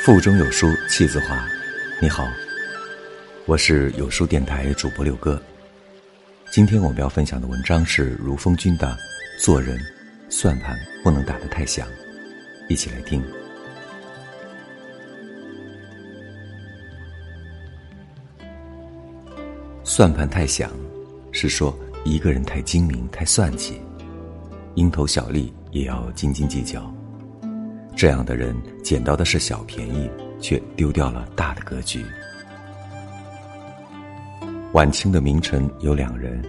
腹中有书气自华。你好，我是有书电台主播六哥。今天我们要分享的文章是如风君的《做人算盘不能打得太响》，一起来听。算盘太响，是说一个人太精明、太算计，蝇头小利也要斤斤计较。这样的人捡到的是小便宜，却丢掉了大的格局。晚清的名臣有两人，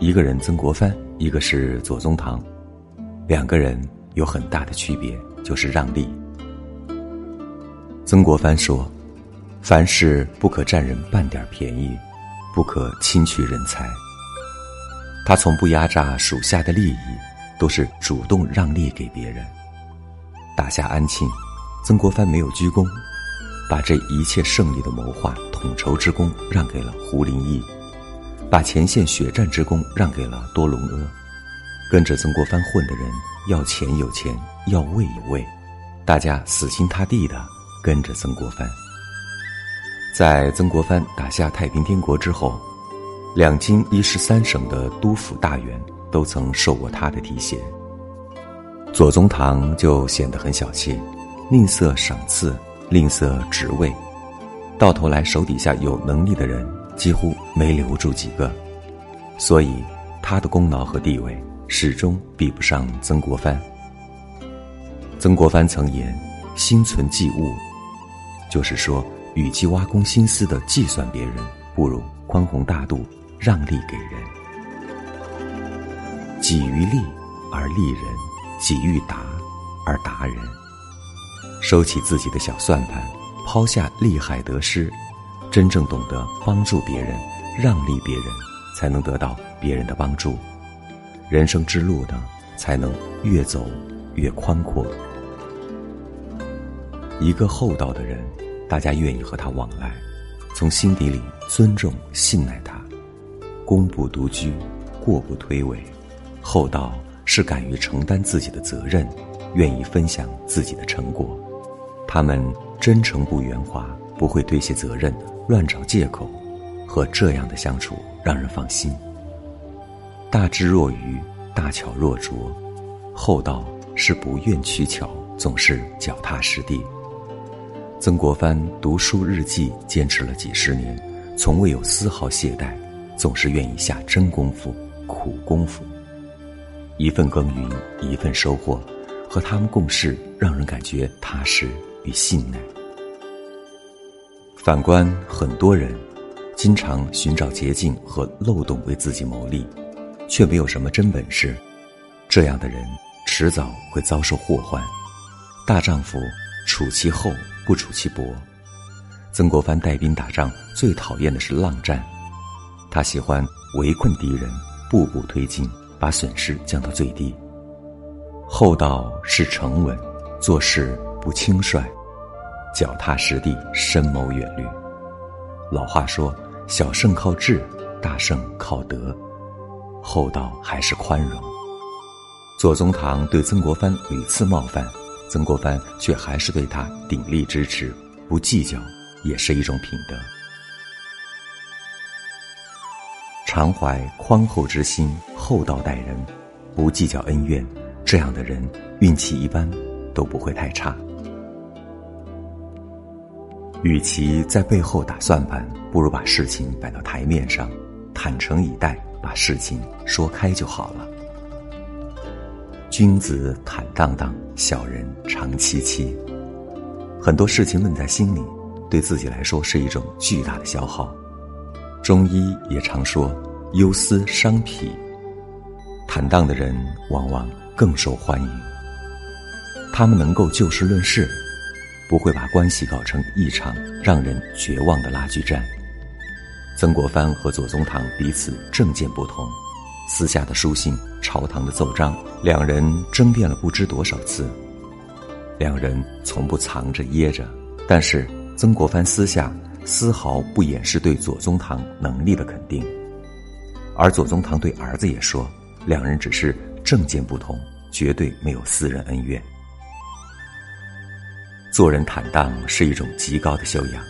一个人曾国藩，一个是左宗棠，两个人有很大的区别，就是让利。曾国藩说：“凡事不可占人半点便宜，不可侵取人才。”他从不压榨属下的利益，都是主动让利给别人。打下安庆，曾国藩没有鞠躬，把这一切胜利的谋划、统筹之功让给了胡林翼，把前线血战之功让给了多隆阿。跟着曾国藩混的人，要钱有钱，要位有位，大家死心塌地的跟着曾国藩。在曾国藩打下太平天国之后，两京一十三省的督府大员都曾受过他的提携。左宗棠就显得很小气，吝啬赏赐，吝啬职位，到头来手底下有能力的人几乎没留住几个，所以他的功劳和地位始终比不上曾国藩。曾国藩曾言：“心存忌物”，就是说，与其挖空心思的计算别人，不如宽宏大度，让利给人。己于利而利人。己欲达而达人，收起自己的小算盘，抛下利害得失，真正懂得帮助别人、让利别人，才能得到别人的帮助，人生之路呢，才能越走越宽阔。一个厚道的人，大家愿意和他往来，从心底里尊重、信赖他，功不独居，过不推诿，厚道。是敢于承担自己的责任，愿意分享自己的成果。他们真诚不圆滑，不会推卸责任、乱找借口。和这样的相处让人放心。大智若愚，大巧若拙。厚道是不愿取巧，总是脚踏实地。曾国藩读书日记坚持了几十年，从未有丝毫懈怠，总是愿意下真功夫、苦功夫。一份耕耘，一份收获，和他们共事，让人感觉踏实与信赖。反观很多人，经常寻找捷径和漏洞为自己谋利，却没有什么真本事，这样的人迟早会遭受祸患。大丈夫处其厚，不处其薄。曾国藩带兵打仗，最讨厌的是浪战，他喜欢围困敌人，步步推进。把损失降到最低。厚道是沉稳，做事不轻率，脚踏实地，深谋远虑。老话说：“小胜靠智，大胜靠德。”厚道还是宽容。左宗棠对曾国藩屡次冒犯，曾国藩却还是对他鼎力支持，不计较，也是一种品德。常怀宽厚之心，厚道待人，不计较恩怨，这样的人运气一般都不会太差。与其在背后打算盘，不如把事情摆到台面上，坦诚以待，把事情说开就好了。君子坦荡荡，小人长戚戚。很多事情闷在心里，对自己来说是一种巨大的消耗。中医也常说，忧思伤脾。坦荡的人往往更受欢迎。他们能够就事论事，不会把关系搞成一场让人绝望的拉锯战。曾国藩和左宗棠彼此政见不同，私下的书信、朝堂的奏章，两人争辩了不知多少次。两人从不藏着掖着，但是曾国藩私下。丝毫不掩饰对左宗棠能力的肯定，而左宗棠对儿子也说，两人只是政见不同，绝对没有私人恩怨。做人坦荡是一种极高的修养，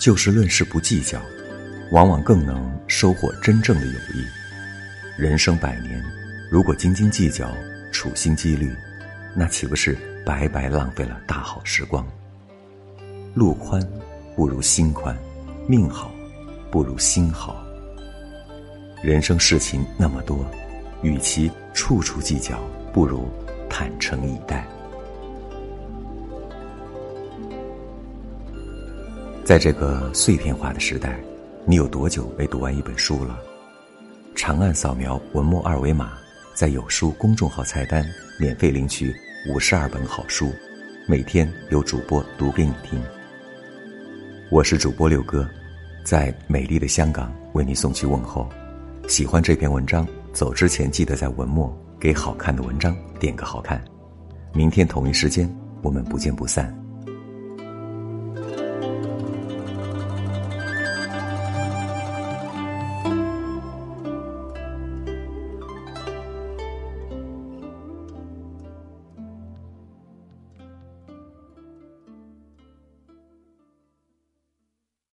就事论事不计较，往往更能收获真正的友谊。人生百年，如果斤斤计较、处心积虑，那岂不是白白浪费了大好时光？路宽不如心宽，命好不如心好。人生事情那么多，与其处处计较，不如坦诚以待。在这个碎片化的时代，你有多久没读完一本书了？长按扫描文末二维码，在有书公众号菜单免费领取五十二本好书，每天有主播读给你听。我是主播六哥，在美丽的香港为你送去问候。喜欢这篇文章，走之前记得在文末给好看的文章点个好看。明天同一时间，我们不见不散。